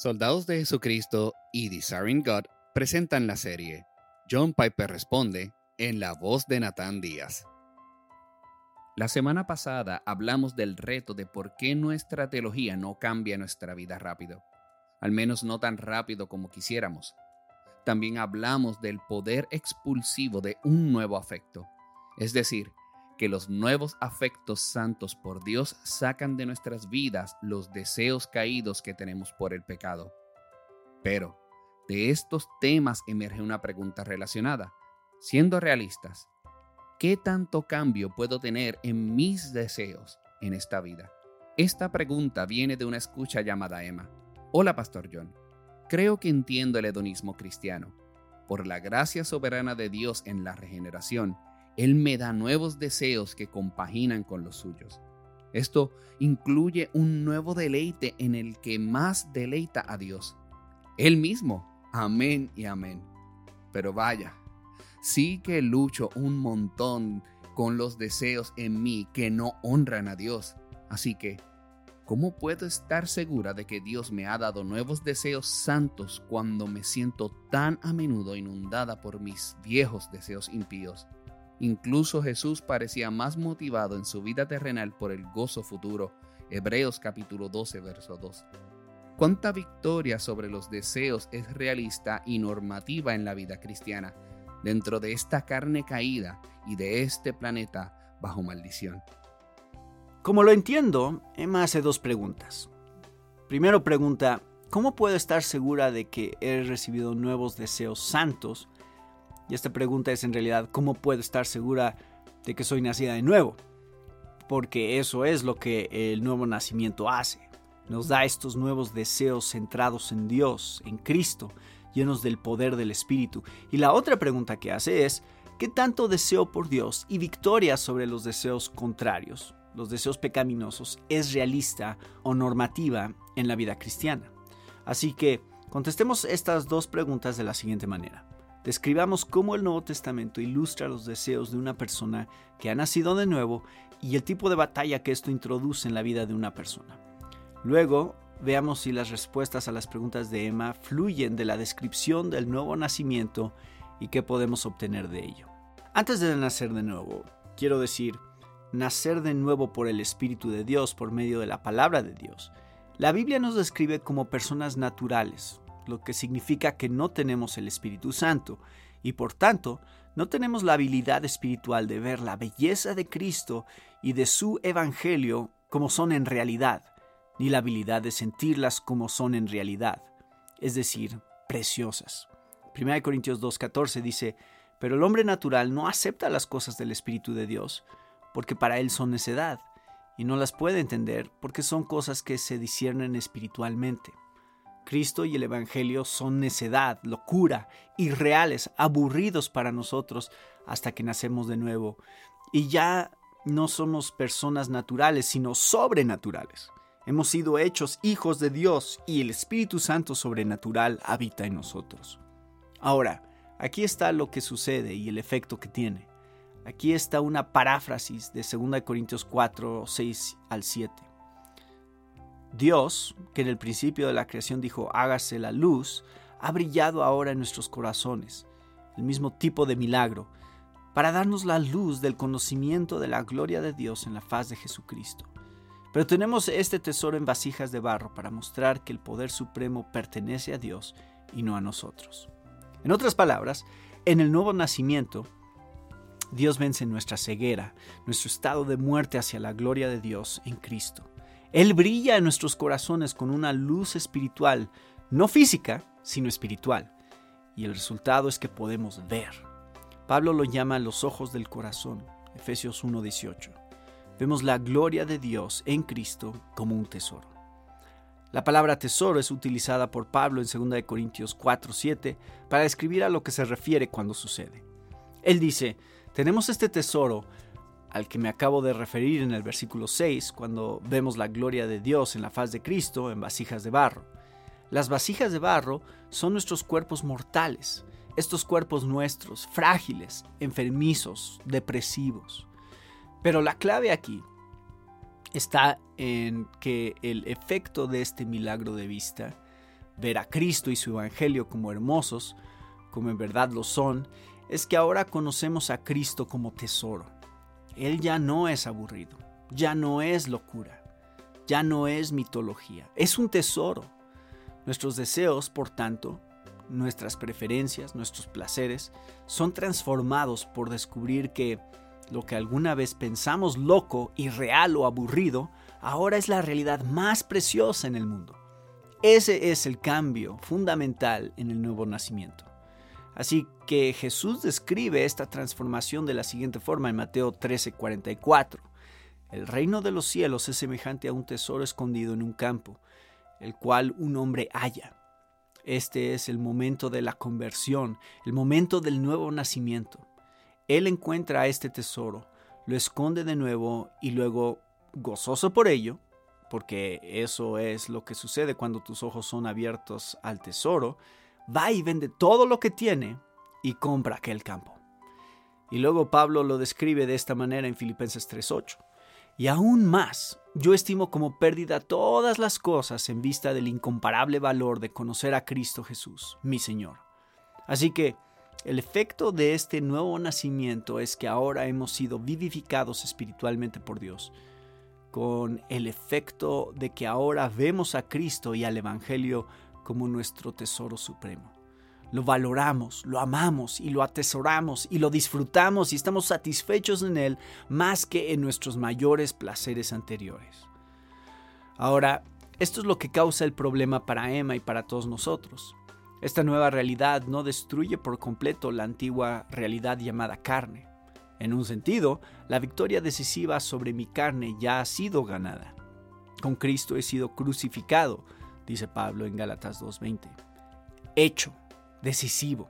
Soldados de Jesucristo y Desiring God presentan la serie John Piper responde en la voz de Nathan Díaz. La semana pasada hablamos del reto de por qué nuestra teología no cambia nuestra vida rápido, al menos no tan rápido como quisiéramos. También hablamos del poder expulsivo de un nuevo afecto, es decir, que los nuevos afectos santos por Dios sacan de nuestras vidas los deseos caídos que tenemos por el pecado. Pero de estos temas emerge una pregunta relacionada. Siendo realistas, ¿qué tanto cambio puedo tener en mis deseos en esta vida? Esta pregunta viene de una escucha llamada Emma. Hola, Pastor John. Creo que entiendo el hedonismo cristiano. Por la gracia soberana de Dios en la regeneración, él me da nuevos deseos que compaginan con los suyos. Esto incluye un nuevo deleite en el que más deleita a Dios. Él mismo. Amén y amén. Pero vaya, sí que lucho un montón con los deseos en mí que no honran a Dios. Así que, ¿cómo puedo estar segura de que Dios me ha dado nuevos deseos santos cuando me siento tan a menudo inundada por mis viejos deseos impíos? Incluso Jesús parecía más motivado en su vida terrenal por el gozo futuro. Hebreos capítulo 12, verso 2. ¿Cuánta victoria sobre los deseos es realista y normativa en la vida cristiana, dentro de esta carne caída y de este planeta bajo maldición? Como lo entiendo, Emma hace dos preguntas. Primero pregunta, ¿cómo puedo estar segura de que he recibido nuevos deseos santos y esta pregunta es en realidad, ¿cómo puedo estar segura de que soy nacida de nuevo? Porque eso es lo que el nuevo nacimiento hace. Nos da estos nuevos deseos centrados en Dios, en Cristo, llenos del poder del Espíritu. Y la otra pregunta que hace es, ¿qué tanto deseo por Dios y victoria sobre los deseos contrarios, los deseos pecaminosos, es realista o normativa en la vida cristiana? Así que contestemos estas dos preguntas de la siguiente manera. Describamos cómo el Nuevo Testamento ilustra los deseos de una persona que ha nacido de nuevo y el tipo de batalla que esto introduce en la vida de una persona. Luego, veamos si las respuestas a las preguntas de Emma fluyen de la descripción del nuevo nacimiento y qué podemos obtener de ello. Antes de nacer de nuevo, quiero decir, nacer de nuevo por el Espíritu de Dios, por medio de la palabra de Dios. La Biblia nos describe como personas naturales, lo que significa que no tenemos el Espíritu Santo y por tanto no tenemos la habilidad espiritual de ver la belleza de Cristo y de su Evangelio como son en realidad, ni la habilidad de sentirlas como son en realidad, es decir, preciosas. 1 Corintios 2.14 dice, pero el hombre natural no acepta las cosas del Espíritu de Dios, porque para él son necedad, y no las puede entender porque son cosas que se disciernen espiritualmente. Cristo y el Evangelio son necedad, locura, irreales, aburridos para nosotros hasta que nacemos de nuevo. Y ya no somos personas naturales, sino sobrenaturales. Hemos sido hechos hijos de Dios y el Espíritu Santo sobrenatural habita en nosotros. Ahora, aquí está lo que sucede y el efecto que tiene. Aquí está una paráfrasis de 2 Corintios 4, 6 al 7. Dios, que en el principio de la creación dijo hágase la luz, ha brillado ahora en nuestros corazones, el mismo tipo de milagro, para darnos la luz del conocimiento de la gloria de Dios en la faz de Jesucristo. Pero tenemos este tesoro en vasijas de barro para mostrar que el poder supremo pertenece a Dios y no a nosotros. En otras palabras, en el nuevo nacimiento, Dios vence nuestra ceguera, nuestro estado de muerte hacia la gloria de Dios en Cristo. Él brilla en nuestros corazones con una luz espiritual, no física, sino espiritual. Y el resultado es que podemos ver. Pablo lo llama los ojos del corazón, Efesios 1:18. Vemos la gloria de Dios en Cristo como un tesoro. La palabra tesoro es utilizada por Pablo en 2 Corintios 4:7 para describir a lo que se refiere cuando sucede. Él dice, tenemos este tesoro al que me acabo de referir en el versículo 6, cuando vemos la gloria de Dios en la faz de Cristo en vasijas de barro. Las vasijas de barro son nuestros cuerpos mortales, estos cuerpos nuestros, frágiles, enfermizos, depresivos. Pero la clave aquí está en que el efecto de este milagro de vista ver a Cristo y su Evangelio como hermosos, como en verdad lo son, es que ahora conocemos a Cristo como tesoro. Él ya no es aburrido, ya no es locura, ya no es mitología, es un tesoro. Nuestros deseos, por tanto, nuestras preferencias, nuestros placeres, son transformados por descubrir que lo que alguna vez pensamos loco, irreal o aburrido, ahora es la realidad más preciosa en el mundo. Ese es el cambio fundamental en el nuevo nacimiento. Así que Jesús describe esta transformación de la siguiente forma en Mateo 13:44. El reino de los cielos es semejante a un tesoro escondido en un campo, el cual un hombre halla. Este es el momento de la conversión, el momento del nuevo nacimiento. Él encuentra este tesoro, lo esconde de nuevo y luego, gozoso por ello, porque eso es lo que sucede cuando tus ojos son abiertos al tesoro, va y vende todo lo que tiene y compra aquel campo. Y luego Pablo lo describe de esta manera en Filipenses 3.8. Y aún más, yo estimo como pérdida todas las cosas en vista del incomparable valor de conocer a Cristo Jesús, mi Señor. Así que, el efecto de este nuevo nacimiento es que ahora hemos sido vivificados espiritualmente por Dios, con el efecto de que ahora vemos a Cristo y al Evangelio como nuestro tesoro supremo. Lo valoramos, lo amamos y lo atesoramos y lo disfrutamos y estamos satisfechos en Él más que en nuestros mayores placeres anteriores. Ahora, esto es lo que causa el problema para Emma y para todos nosotros. Esta nueva realidad no destruye por completo la antigua realidad llamada carne. En un sentido, la victoria decisiva sobre mi carne ya ha sido ganada. Con Cristo he sido crucificado, dice Pablo en Gálatas 2.20. Hecho, decisivo.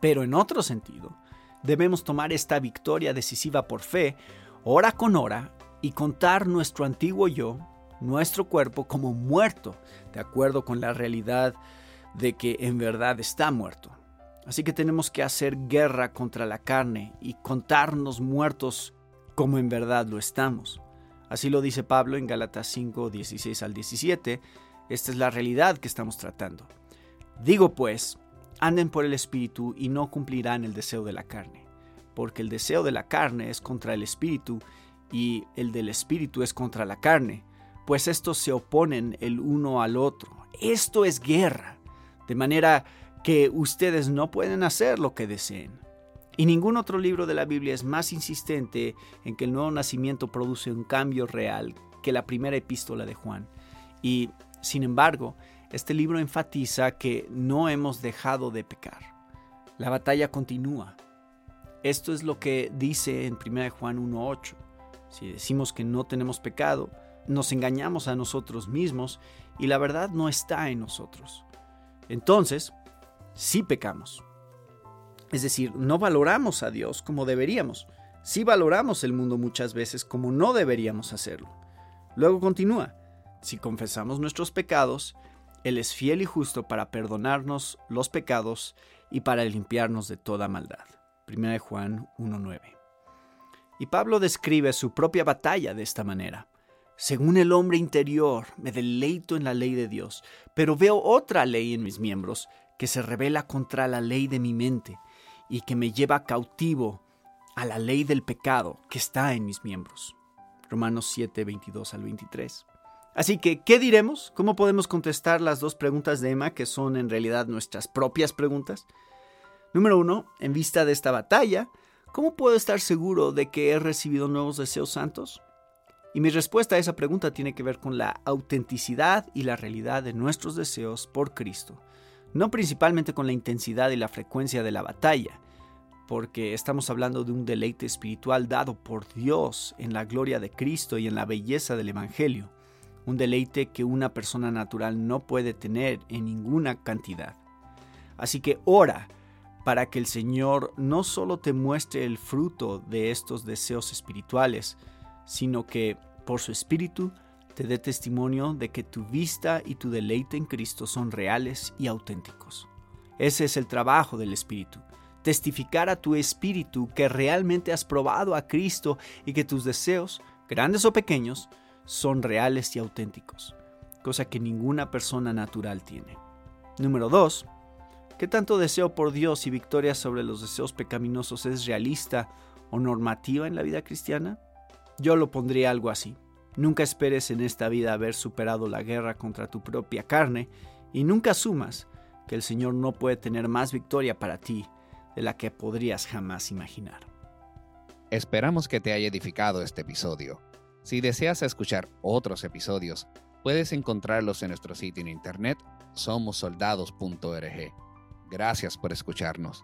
Pero en otro sentido, debemos tomar esta victoria decisiva por fe, hora con hora, y contar nuestro antiguo yo, nuestro cuerpo, como muerto, de acuerdo con la realidad de que en verdad está muerto. Así que tenemos que hacer guerra contra la carne y contarnos muertos como en verdad lo estamos. Así lo dice Pablo en Gálatas 5, 16 al 17. Esta es la realidad que estamos tratando. Digo pues, anden por el Espíritu y no cumplirán el deseo de la carne, porque el deseo de la carne es contra el Espíritu y el del Espíritu es contra la carne, pues estos se oponen el uno al otro. Esto es guerra de manera que ustedes no pueden hacer lo que deseen. Y ningún otro libro de la Biblia es más insistente en que el nuevo nacimiento produce un cambio real que la primera epístola de Juan. Y, sin embargo, este libro enfatiza que no hemos dejado de pecar. La batalla continúa. Esto es lo que dice en 1 Juan 1.8. Si decimos que no tenemos pecado, nos engañamos a nosotros mismos y la verdad no está en nosotros entonces sí pecamos. Es decir, no valoramos a Dios como deberíamos. Sí valoramos el mundo muchas veces como no deberíamos hacerlo. Luego continúa, si confesamos nuestros pecados, Él es fiel y justo para perdonarnos los pecados y para limpiarnos de toda maldad. 1 Juan 1.9. Y Pablo describe su propia batalla de esta manera. Según el hombre interior, me deleito en la ley de Dios, pero veo otra ley en mis miembros que se revela contra la ley de mi mente y que me lleva cautivo a la ley del pecado que está en mis miembros. Romanos 7, 22 al 23. Así que, ¿qué diremos? ¿Cómo podemos contestar las dos preguntas de Emma, que son en realidad nuestras propias preguntas? Número uno, en vista de esta batalla, ¿cómo puedo estar seguro de que he recibido nuevos deseos santos? Y mi respuesta a esa pregunta tiene que ver con la autenticidad y la realidad de nuestros deseos por Cristo, no principalmente con la intensidad y la frecuencia de la batalla, porque estamos hablando de un deleite espiritual dado por Dios en la gloria de Cristo y en la belleza del Evangelio, un deleite que una persona natural no puede tener en ninguna cantidad. Así que ora para que el Señor no solo te muestre el fruto de estos deseos espirituales, sino que por su Espíritu te dé testimonio de que tu vista y tu deleite en Cristo son reales y auténticos. Ese es el trabajo del Espíritu, testificar a tu espíritu que realmente has probado a Cristo y que tus deseos, grandes o pequeños, son reales y auténticos. cosa que ninguna persona natural tiene. Número 2. ¿Qué tanto deseo por Dios y victoria sobre los deseos pecaminosos es realista o normativa en la vida cristiana? Yo lo pondría algo así. Nunca esperes en esta vida haber superado la guerra contra tu propia carne y nunca asumas que el Señor no puede tener más victoria para ti de la que podrías jamás imaginar. Esperamos que te haya edificado este episodio. Si deseas escuchar otros episodios, puedes encontrarlos en nuestro sitio en internet somosoldados.org. Gracias por escucharnos.